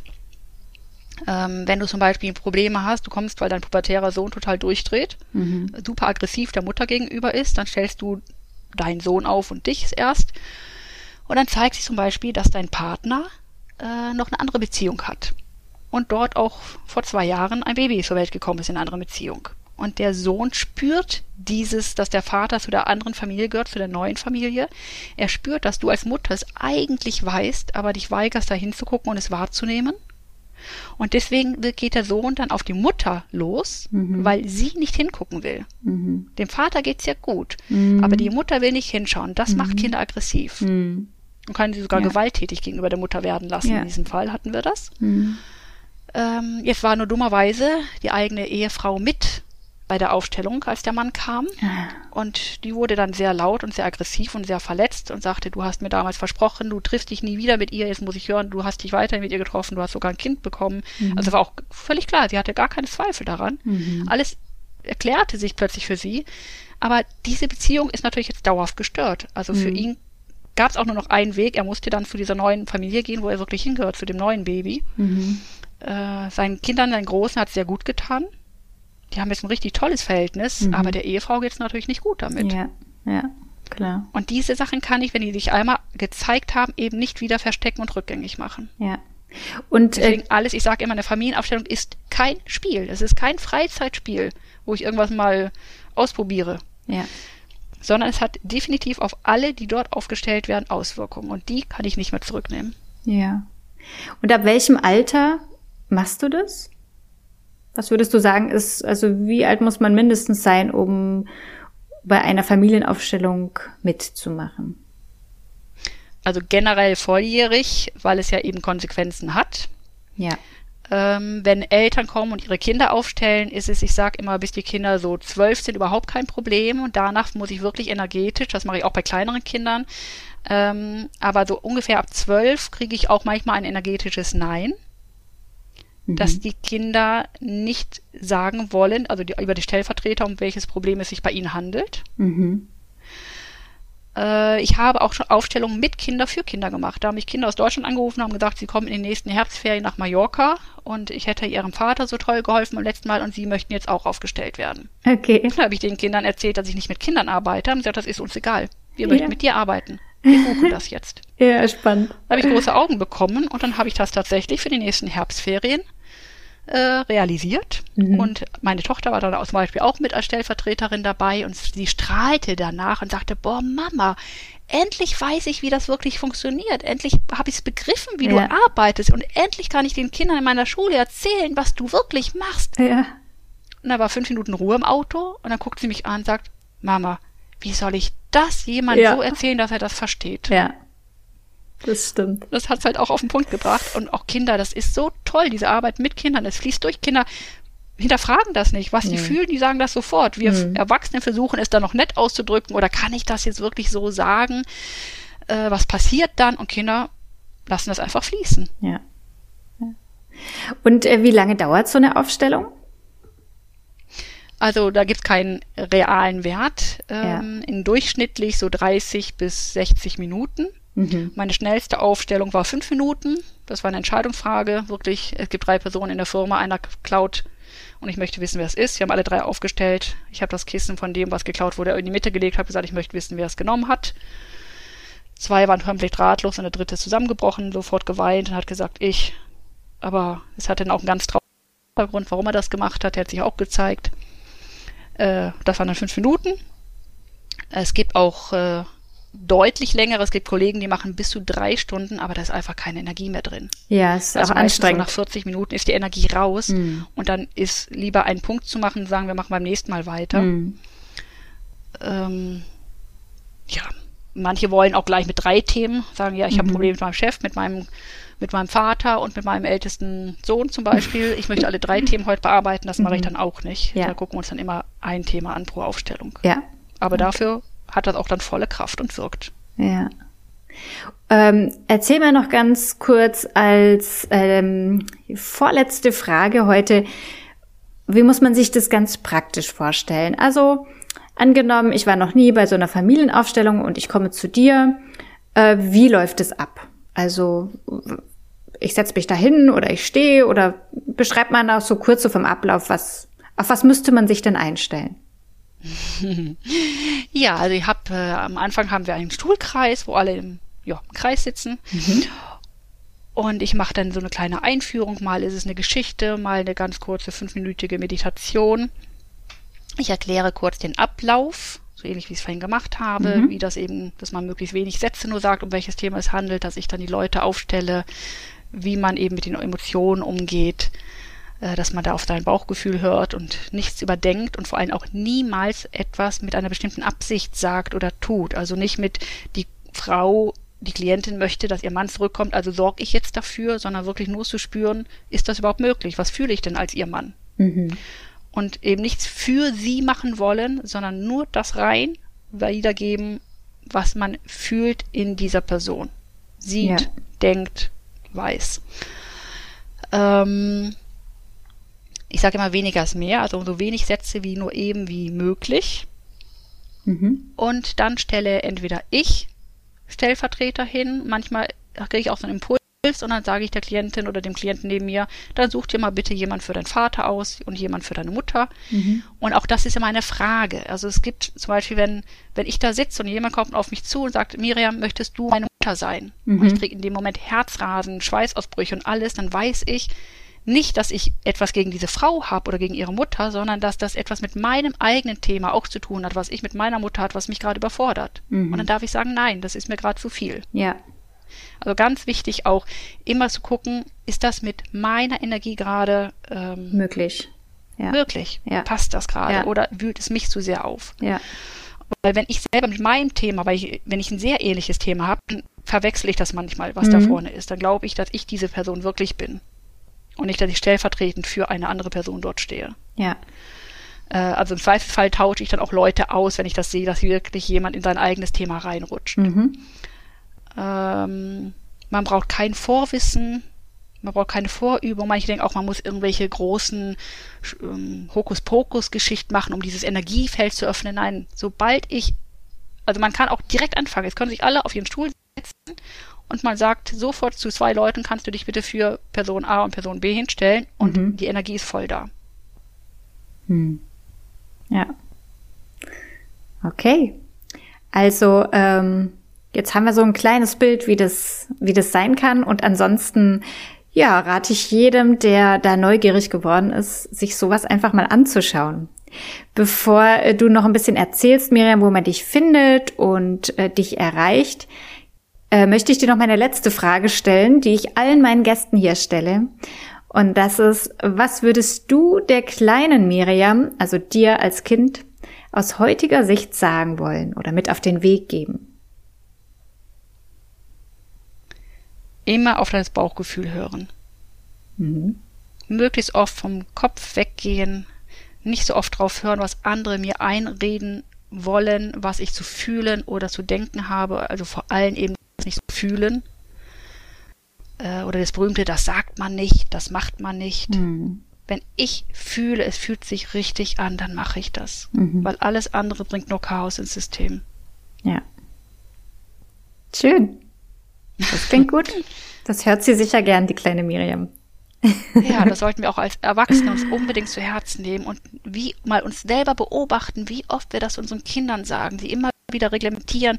Ähm, wenn du zum Beispiel Probleme hast, du kommst, weil dein pubertärer Sohn total durchdreht, mhm. super aggressiv der Mutter gegenüber ist, dann stellst du deinen Sohn auf und dich erst. Und dann zeigt sich zum Beispiel, dass dein Partner äh, noch eine andere Beziehung hat. Und dort auch vor zwei Jahren ein Baby zur Welt gekommen ist in einer anderen Beziehung. Und der Sohn spürt dieses, dass der Vater zu der anderen Familie gehört, zu der neuen Familie. Er spürt, dass du als Mutter es eigentlich weißt, aber dich weigerst, da hinzugucken und es wahrzunehmen. Und deswegen geht der Sohn dann auf die Mutter los, mhm. weil sie nicht hingucken will. Mhm. Dem Vater geht's ja gut, mhm. aber die Mutter will nicht hinschauen. Das macht mhm. Kinder aggressiv. Mhm. Und kann sie sogar ja. gewalttätig gegenüber der Mutter werden lassen. Ja. In diesem Fall hatten wir das. Mhm. Ähm, jetzt war nur dummerweise die eigene Ehefrau mit bei der Aufstellung, als der Mann kam. Und die wurde dann sehr laut und sehr aggressiv und sehr verletzt und sagte, du hast mir damals versprochen, du triffst dich nie wieder mit ihr, jetzt muss ich hören, du hast dich weiterhin mit ihr getroffen, du hast sogar ein Kind bekommen. Mhm. Also war auch völlig klar, sie hatte gar keine Zweifel daran. Mhm. Alles erklärte sich plötzlich für sie. Aber diese Beziehung ist natürlich jetzt dauerhaft gestört. Also für mhm. ihn gab es auch nur noch einen Weg. Er musste dann zu dieser neuen Familie gehen, wo er wirklich hingehört, zu dem neuen Baby. Mhm. Äh, seinen Kindern, seinen Großen, hat es sehr gut getan die haben jetzt ein richtig tolles Verhältnis, mhm. aber der Ehefrau geht es natürlich nicht gut damit. Ja, ja. Klar. Und diese Sachen kann ich, wenn die sich einmal gezeigt haben, eben nicht wieder verstecken und rückgängig machen. Ja. Und Deswegen äh, alles, ich sage immer, eine Familienaufstellung ist kein Spiel. Es ist kein Freizeitspiel, wo ich irgendwas mal ausprobiere. Ja. Sondern es hat definitiv auf alle, die dort aufgestellt werden, Auswirkungen. Und die kann ich nicht mehr zurücknehmen. Ja. Und ab welchem Alter machst du das? Was würdest du sagen, ist, also wie alt muss man mindestens sein, um bei einer Familienaufstellung mitzumachen? Also generell volljährig, weil es ja eben Konsequenzen hat. Ja. Ähm, wenn Eltern kommen und ihre Kinder aufstellen, ist es, ich sage immer, bis die Kinder so zwölf sind, überhaupt kein Problem. Und danach muss ich wirklich energetisch, das mache ich auch bei kleineren Kindern, ähm, aber so ungefähr ab zwölf kriege ich auch manchmal ein energetisches Nein dass mhm. die Kinder nicht sagen wollen, also die, über die Stellvertreter, um welches Problem es sich bei ihnen handelt. Mhm. Äh, ich habe auch schon Aufstellungen mit Kinder für Kinder gemacht. Da haben mich Kinder aus Deutschland angerufen und haben gesagt, sie kommen in den nächsten Herbstferien nach Mallorca und ich hätte ihrem Vater so toll geholfen beim letzten Mal und sie möchten jetzt auch aufgestellt werden. Okay. Dann habe ich den Kindern erzählt, dass ich nicht mit Kindern arbeite. Haben gesagt, das ist uns egal. Wir ja. möchten mit dir arbeiten. Wir buchen das jetzt. Ja, spannend. Da habe ich große Augen bekommen und dann habe ich das tatsächlich für die nächsten Herbstferien äh, realisiert. Mhm. Und meine Tochter war da zum Beispiel auch mit als Stellvertreterin dabei und sie strahlte danach und sagte, boah, Mama, endlich weiß ich, wie das wirklich funktioniert. Endlich habe ich es begriffen, wie ja. du arbeitest. Und endlich kann ich den Kindern in meiner Schule erzählen, was du wirklich machst. Ja. Und da war fünf Minuten Ruhe im Auto und dann guckt sie mich an und sagt, Mama, wie soll ich das jemandem ja. so erzählen, dass er das versteht? Ja. Das stimmt. Das hat es halt auch auf den Punkt gebracht. Und auch Kinder, das ist so toll, diese Arbeit mit Kindern. Es fließt durch. Kinder hinterfragen das nicht. Was die fühlen, die sagen das sofort. Wir mhm. Erwachsene versuchen es dann noch nett auszudrücken oder kann ich das jetzt wirklich so sagen? Äh, was passiert dann? Und Kinder lassen das einfach fließen. Ja. Und äh, wie lange dauert so eine Aufstellung? Also da gibt es keinen realen Wert. Ähm, ja. In durchschnittlich so 30 bis 60 Minuten. Mhm. Meine schnellste Aufstellung war fünf Minuten. Das war eine Entscheidungsfrage. Wirklich, es gibt drei Personen in der Firma, einer klaut und ich möchte wissen, wer es ist. Wir haben alle drei aufgestellt. Ich habe das Kissen von dem, was geklaut wurde, in die Mitte gelegt, habe gesagt, ich möchte wissen, wer es genommen hat. Zwei waren komplett ratlos und der dritte ist zusammengebrochen, sofort geweint und hat gesagt, ich. Aber es hatte dann auch einen ganz traurigen Grund, warum er das gemacht hat. Der hat sich auch gezeigt. Äh, das waren dann fünf Minuten. Es gibt auch äh, deutlich länger. Es gibt Kollegen, die machen bis zu drei Stunden, aber da ist einfach keine Energie mehr drin. Ja, es ist also auch anstrengend. So nach 40 Minuten ist die Energie raus mm. und dann ist lieber einen Punkt zu machen, sagen wir machen beim nächsten Mal weiter. Mm. Ähm, ja, manche wollen auch gleich mit drei Themen sagen, ja, ich mhm. habe ein Problem mit meinem Chef, mit meinem mit meinem Vater und mit meinem ältesten Sohn zum Beispiel. Ich möchte alle drei Themen heute bearbeiten, das mache ich mhm. dann auch nicht. Ja. Da gucken wir uns dann immer ein Thema an pro Aufstellung. Ja. Aber okay. dafür hat das auch dann volle Kraft und wirkt. Ja. Ähm, erzähl mir noch ganz kurz als ähm, vorletzte Frage heute, wie muss man sich das ganz praktisch vorstellen? Also angenommen, ich war noch nie bei so einer Familienaufstellung und ich komme zu dir. Äh, wie läuft es ab? Also ich setze mich da hin oder ich stehe oder beschreibt man auch so kurz so vom Ablauf, was, auf was müsste man sich denn einstellen? ja, also ich habe äh, am Anfang haben wir einen Stuhlkreis, wo alle im, ja, im Kreis sitzen. Mhm. Und ich mache dann so eine kleine Einführung. Mal ist es eine Geschichte, mal eine ganz kurze fünfminütige Meditation. Ich erkläre kurz den Ablauf, so ähnlich wie ich es vorhin gemacht habe, mhm. wie das eben, dass man möglichst wenig Sätze nur sagt, um welches Thema es handelt, dass ich dann die Leute aufstelle, wie man eben mit den Emotionen umgeht, dass man da auf sein Bauchgefühl hört und nichts überdenkt und vor allem auch niemals etwas mit einer bestimmten Absicht sagt oder tut. Also nicht mit die Frau, die Klientin möchte, dass ihr Mann zurückkommt, also sorge ich jetzt dafür, sondern wirklich nur zu spüren, ist das überhaupt möglich? Was fühle ich denn als ihr Mann? Mhm. Und eben nichts für sie machen wollen, sondern nur das rein wiedergeben, was man fühlt in dieser Person. Sieht, ja. denkt, weiß. Ähm, ich sage immer, weniger ist mehr, also so wenig Sätze wie nur eben wie möglich. Mhm. Und dann stelle entweder ich Stellvertreter hin, manchmal kriege ich auch so einen Impuls, und dann sage ich der Klientin oder dem Klienten neben mir, dann such dir mal bitte jemand für deinen Vater aus und jemand für deine Mutter. Mhm. Und auch das ist immer eine Frage. Also es gibt zum Beispiel, wenn, wenn ich da sitze und jemand kommt auf mich zu und sagt, Miriam, möchtest du meine Mutter sein? Mhm. Und ich kriege in dem Moment Herzrasen, Schweißausbrüche und alles, dann weiß ich, nicht, dass ich etwas gegen diese Frau habe oder gegen ihre Mutter, sondern dass das etwas mit meinem eigenen Thema auch zu tun hat, was ich mit meiner Mutter hat, was mich gerade überfordert. Mhm. Und dann darf ich sagen, nein, das ist mir gerade zu viel. Ja. Also ganz wichtig auch, immer zu gucken, ist das mit meiner Energie gerade ähm, möglich? Ja. Möglich. Ja. Passt das gerade? Ja. Oder wühlt es mich zu sehr auf? Ja. Weil wenn ich selber mit meinem Thema, weil ich, wenn ich ein sehr ähnliches Thema habe, verwechsel ich das manchmal, was mhm. da vorne ist. Dann glaube ich, dass ich diese Person wirklich bin und nicht, dass ich stellvertretend für eine andere Person dort stehe. Ja. Äh, also im Zweifelsfall tausche ich dann auch Leute aus, wenn ich das sehe, dass wirklich jemand in sein eigenes Thema reinrutscht. Mhm. Ähm, man braucht kein Vorwissen, man braucht keine Vorübung. Manche denken auch, man muss irgendwelche großen ähm, Hokuspokus-Geschichten machen, um dieses Energiefeld zu öffnen. Nein, sobald ich, also man kann auch direkt anfangen. Jetzt können sich alle auf ihren Stuhl setzen und man sagt sofort zu zwei Leuten, kannst du dich bitte für Person A und Person B hinstellen und mhm. die Energie ist voll da. Hm. Ja. Okay. Also ähm, jetzt haben wir so ein kleines Bild, wie das, wie das sein kann. Und ansonsten, ja, rate ich jedem, der da neugierig geworden ist, sich sowas einfach mal anzuschauen. Bevor äh, du noch ein bisschen erzählst, Miriam, wo man dich findet und äh, dich erreicht, äh, möchte ich dir noch meine letzte Frage stellen, die ich allen meinen Gästen hier stelle. Und das ist, was würdest du der kleinen Miriam, also dir als Kind, aus heutiger Sicht sagen wollen oder mit auf den Weg geben? Immer auf das Bauchgefühl hören. Mhm. Möglichst oft vom Kopf weggehen, nicht so oft drauf hören, was andere mir einreden wollen, was ich zu fühlen oder zu denken habe, also vor allem eben nicht fühlen. Äh, oder das berühmte, das sagt man nicht, das macht man nicht. Mhm. Wenn ich fühle, es fühlt sich richtig an, dann mache ich das. Mhm. Weil alles andere bringt nur Chaos ins System. Ja. Schön. Das klingt gut. Das hört sie sicher gern, die kleine Miriam. Ja, das sollten wir auch als Erwachsene uns unbedingt zu Herzen nehmen und wie mal uns selber beobachten, wie oft wir das unseren Kindern sagen, sie immer wieder reglementieren,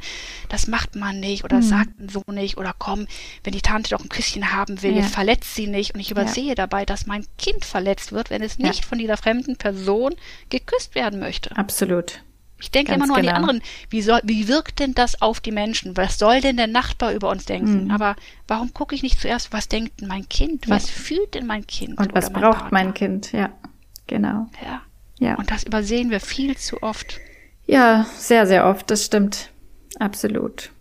das macht man nicht oder mhm. sagt man so nicht oder komm, wenn die Tante doch ein Küsschen haben will, ja. verletzt sie nicht und ich übersehe ja. dabei, dass mein Kind verletzt wird, wenn es nicht ja. von dieser fremden Person geküsst werden möchte. Absolut. Ich denke Ganz immer nur genau. an die genau. anderen. Wie, soll, wie wirkt denn das auf die Menschen? Was soll denn der Nachbar über uns denken? Mhm. Aber warum gucke ich nicht zuerst, was denkt denn mein Kind? Was fühlt denn mein Kind? Und was mein braucht Partner? mein Kind? Ja, genau. Ja. ja. Und das übersehen wir viel zu oft. Ja, sehr, sehr oft, das stimmt. Absolut.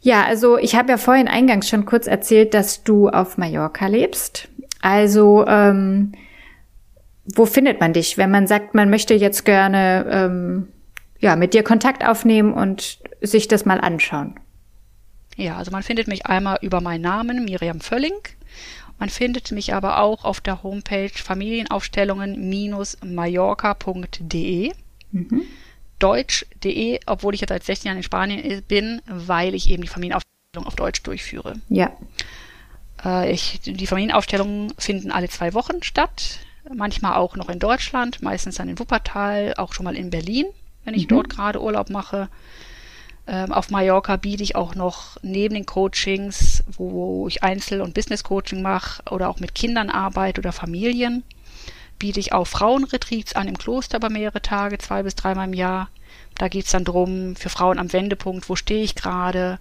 Ja, also ich habe ja vorhin eingangs schon kurz erzählt, dass du auf Mallorca lebst. Also ähm, wo findet man dich, wenn man sagt, man möchte jetzt gerne ähm, ja mit dir Kontakt aufnehmen und sich das mal anschauen? Ja, also man findet mich einmal über meinen Namen Miriam Völling. Man findet mich aber auch auf der Homepage familienaufstellungen-mallorca.de. Mhm deutsch.de, obwohl ich jetzt seit 16 Jahren in Spanien bin, weil ich eben die Familienaufstellung auf Deutsch durchführe. Ja. Äh, ich, die Familienaufstellungen finden alle zwei Wochen statt, manchmal auch noch in Deutschland, meistens dann in Wuppertal, auch schon mal in Berlin, wenn ich mhm. dort gerade Urlaub mache. Ähm, auf Mallorca biete ich auch noch neben den Coachings, wo ich Einzel- und Business-Coaching mache oder auch mit Kindern arbeite oder Familien biete ich auch Frauenretreats an im Kloster über mehrere Tage, zwei bis dreimal im Jahr. Da geht's dann drum, für Frauen am Wendepunkt, wo stehe ich gerade?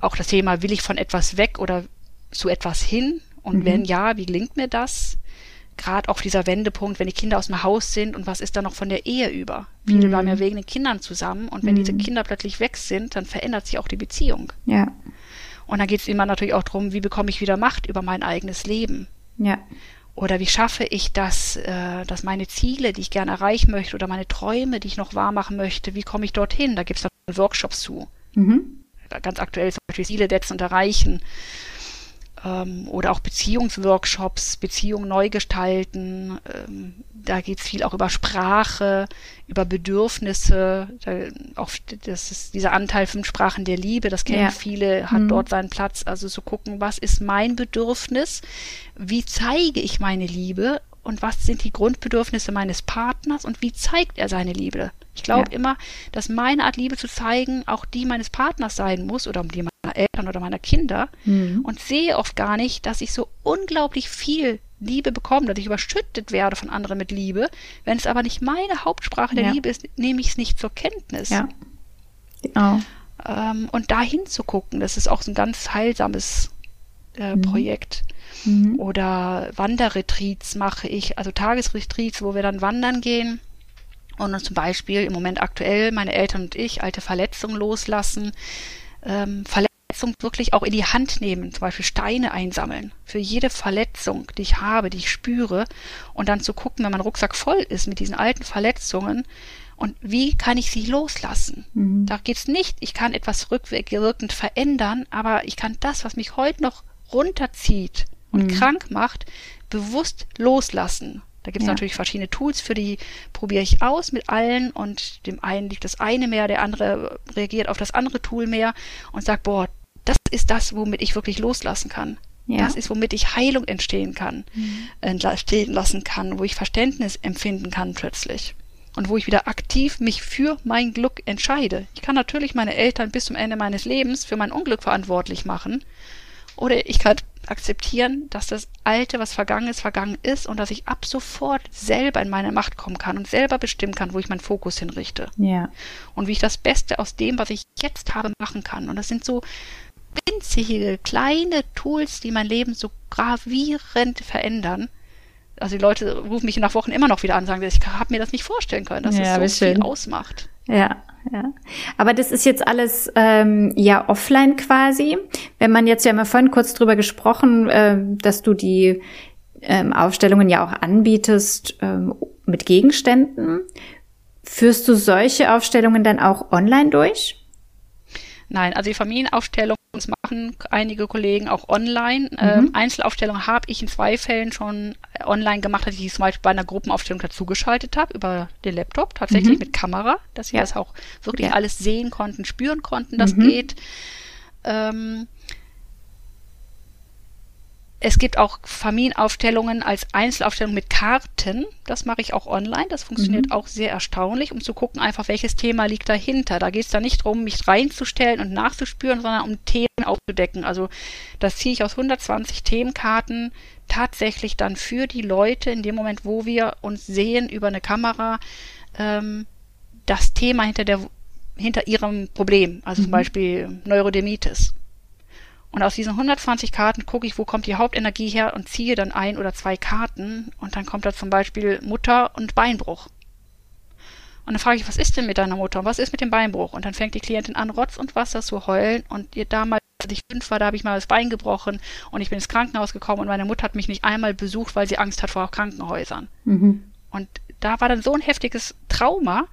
Auch das Thema, will ich von etwas weg oder zu etwas hin? Und mhm. wenn ja, wie gelingt mir das? Gerade auch dieser Wendepunkt, wenn die Kinder aus dem Haus sind und was ist dann noch von der Ehe über? Viele mhm. bleiben ja wegen den Kindern zusammen und wenn mhm. diese Kinder plötzlich weg sind, dann verändert sich auch die Beziehung. Ja. Und dann geht es immer natürlich auch darum, wie bekomme ich wieder Macht über mein eigenes Leben. Ja. Oder wie schaffe ich das, äh, dass meine Ziele, die ich gerne erreichen möchte, oder meine Träume, die ich noch wahr machen möchte, wie komme ich dorthin? Da gibt es Workshops zu. Mhm. Ganz aktuell zum Beispiel Ziele setzen und erreichen. Ähm, oder auch Beziehungsworkshops, Beziehungen neu gestalten. Ähm, da geht es viel auch über Sprache, über Bedürfnisse. Da, auch das ist dieser Anteil fünf Sprachen der Liebe, das kennen ja. viele, hat mhm. dort seinen Platz. Also zu gucken, was ist mein Bedürfnis? Wie zeige ich meine Liebe? Und was sind die Grundbedürfnisse meines Partners und wie zeigt er seine Liebe? Ich glaube ja. immer, dass meine Art Liebe zu zeigen auch die meines Partners sein muss oder die meiner Eltern oder meiner Kinder mhm. und sehe oft gar nicht, dass ich so unglaublich viel Liebe bekommen, dass ich überschüttet werde von anderen mit Liebe. Wenn es aber nicht meine Hauptsprache der ja. Liebe ist, nehme ich es nicht zur Kenntnis. Ja. Genau. Ähm, und da hinzugucken, das ist auch so ein ganz heilsames äh, mhm. Projekt. Mhm. Oder Wanderretreats mache ich, also Tagesretreats, wo wir dann wandern gehen und uns zum Beispiel im Moment aktuell meine Eltern und ich alte Verletzungen loslassen, ähm, Verletzungen Verletzung wirklich auch in die Hand nehmen, zum Beispiel Steine einsammeln. Für jede Verletzung, die ich habe, die ich spüre, und dann zu gucken, wenn mein Rucksack voll ist mit diesen alten Verletzungen, und wie kann ich sie loslassen? Mhm. Da geht's nicht, ich kann etwas rückwirkend verändern, aber ich kann das, was mich heute noch runterzieht und mhm. krank macht, bewusst loslassen. Da gibt es ja. natürlich verschiedene Tools, für die probiere ich aus mit allen und dem einen liegt das eine mehr, der andere reagiert auf das andere Tool mehr und sagt, boah, das ist das, womit ich wirklich loslassen kann. Ja. Das ist, womit ich Heilung entstehen kann, mhm. entstehen lassen kann, wo ich Verständnis empfinden kann plötzlich. Und wo ich wieder aktiv mich für mein Glück entscheide. Ich kann natürlich meine Eltern bis zum Ende meines Lebens für mein Unglück verantwortlich machen. Oder ich kann akzeptieren, dass das Alte, was vergangen ist, vergangen ist und dass ich ab sofort selber in meine Macht kommen kann und selber bestimmen kann, wo ich meinen Fokus hinrichte. Ja. Und wie ich das Beste aus dem, was ich jetzt habe, machen kann. Und das sind so winzige, kleine Tools, die mein Leben so gravierend verändern. Also die Leute rufen mich nach Wochen immer noch wieder an und sagen, ich habe mir das nicht vorstellen können, dass ja, es so viel ausmacht. Ja, ja. Aber das ist jetzt alles ähm, ja offline quasi. Wenn man jetzt, wir haben ja vorhin kurz drüber gesprochen, äh, dass du die ähm, Aufstellungen ja auch anbietest ähm, mit Gegenständen. Führst du solche Aufstellungen dann auch online durch? Nein, also die Familienaufstellung machen einige Kollegen auch online. Mhm. Ähm, Einzelaufstellungen habe ich in zwei Fällen schon online gemacht, dass ich die zum Beispiel bei einer Gruppenaufstellung dazugeschaltet habe, über den Laptop, tatsächlich mhm. mit Kamera, dass sie ja. das auch wirklich ja. alles sehen konnten, spüren konnten, das mhm. geht. Ähm, es gibt auch Familienaufstellungen als Einzelaufstellung mit Karten. Das mache ich auch online. Das funktioniert mhm. auch sehr erstaunlich, um zu gucken, einfach welches Thema liegt dahinter. Da geht es dann nicht darum, mich reinzustellen und nachzuspüren, sondern um Themen aufzudecken. Also das ziehe ich aus 120 Themenkarten tatsächlich dann für die Leute in dem Moment, wo wir uns sehen über eine Kamera, ähm, das Thema hinter der hinter ihrem Problem, also mhm. zum Beispiel Neurodermitis. Und aus diesen 120 Karten gucke ich, wo kommt die Hauptenergie her und ziehe dann ein oder zwei Karten und dann kommt da zum Beispiel Mutter und Beinbruch. Und dann frage ich, was ist denn mit deiner Mutter und was ist mit dem Beinbruch? Und dann fängt die Klientin an, Rotz und Wasser zu heulen und ihr damals, als ich fünf war, da habe ich mal das Bein gebrochen und ich bin ins Krankenhaus gekommen und meine Mutter hat mich nicht einmal besucht, weil sie Angst hat vor Krankenhäusern. Mhm. Und da war dann so ein heftiges Trauma,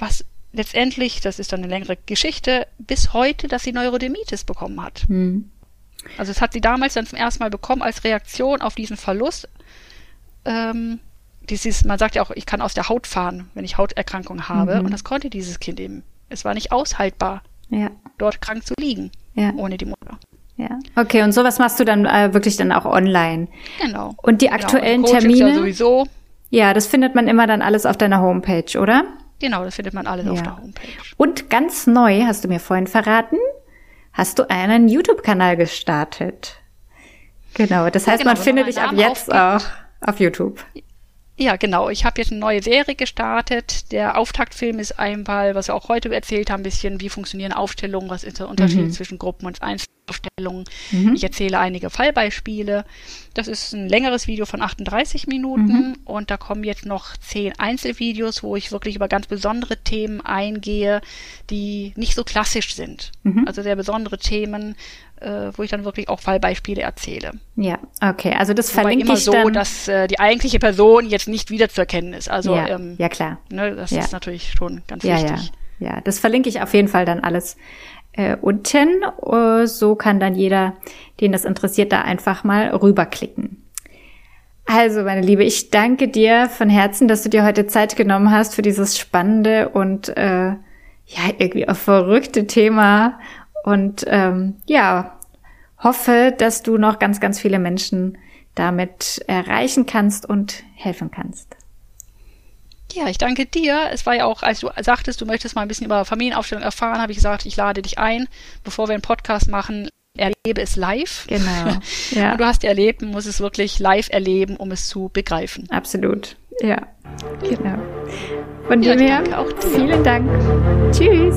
was letztendlich, das ist dann eine längere Geschichte, bis heute, dass sie Neurodermitis bekommen hat. Mhm. Also es hat sie damals dann zum ersten Mal bekommen als Reaktion auf diesen Verlust. Ähm, dieses, man sagt ja auch, ich kann aus der Haut fahren, wenn ich Hauterkrankungen habe. Mhm. Und das konnte dieses Kind eben. Es war nicht aushaltbar, ja. dort krank zu liegen, ja. ohne die Mutter. Ja. Okay, und sowas machst du dann äh, wirklich dann auch online. Genau. Und die aktuellen genau. Termine. Ja, sowieso. Ja, das findet man immer dann alles auf deiner Homepage, oder? Genau, das findet man alles ja. auf der Homepage. Und ganz neu, hast du mir vorhin verraten, hast du einen YouTube-Kanal gestartet. Genau, das heißt, ja, genau, man findet dich ab jetzt auch auf YouTube. Ja, genau. Ich habe jetzt eine neue Serie gestartet. Der Auftaktfilm ist einmal, was wir auch heute erzählt haben, ein bisschen, wie funktionieren Aufstellungen, was ist der Unterschied mhm. zwischen Gruppen und Einzelaufstellungen. Mhm. Ich erzähle einige Fallbeispiele. Das ist ein längeres Video von 38 Minuten mhm. und da kommen jetzt noch zehn Einzelvideos, wo ich wirklich über ganz besondere Themen eingehe, die nicht so klassisch sind. Mhm. Also sehr besondere Themen, äh, wo ich dann wirklich auch Fallbeispiele erzähle. Ja, okay. Also das Wobei verlinke immer ich so, dann dass äh, die eigentliche Person jetzt nicht wiederzuerkennen ist. Also ja, ähm, ja klar. Ne, das ja. ist natürlich schon ganz ja, wichtig. Ja. ja, das verlinke ich auf jeden Fall dann alles äh, unten. Uh, so kann dann jeder, den das interessiert, da einfach mal rüberklicken. Also, meine Liebe, ich danke dir von Herzen, dass du dir heute Zeit genommen hast für dieses spannende und äh, ja, irgendwie auch verrückte Thema. Und ähm, ja, hoffe, dass du noch ganz, ganz viele Menschen damit erreichen kannst und helfen kannst. Ja, ich danke dir. Es war ja auch, als du sagtest, du möchtest mal ein bisschen über Familienaufstellung erfahren, habe ich gesagt, ich lade dich ein, bevor wir einen Podcast machen. Erlebe es live. Genau. Ja. Und du hast erlebt, man muss es wirklich live erleben, um es zu begreifen. Absolut. Ja, genau. Von ja, dem her, vielen Dank. Tschüss.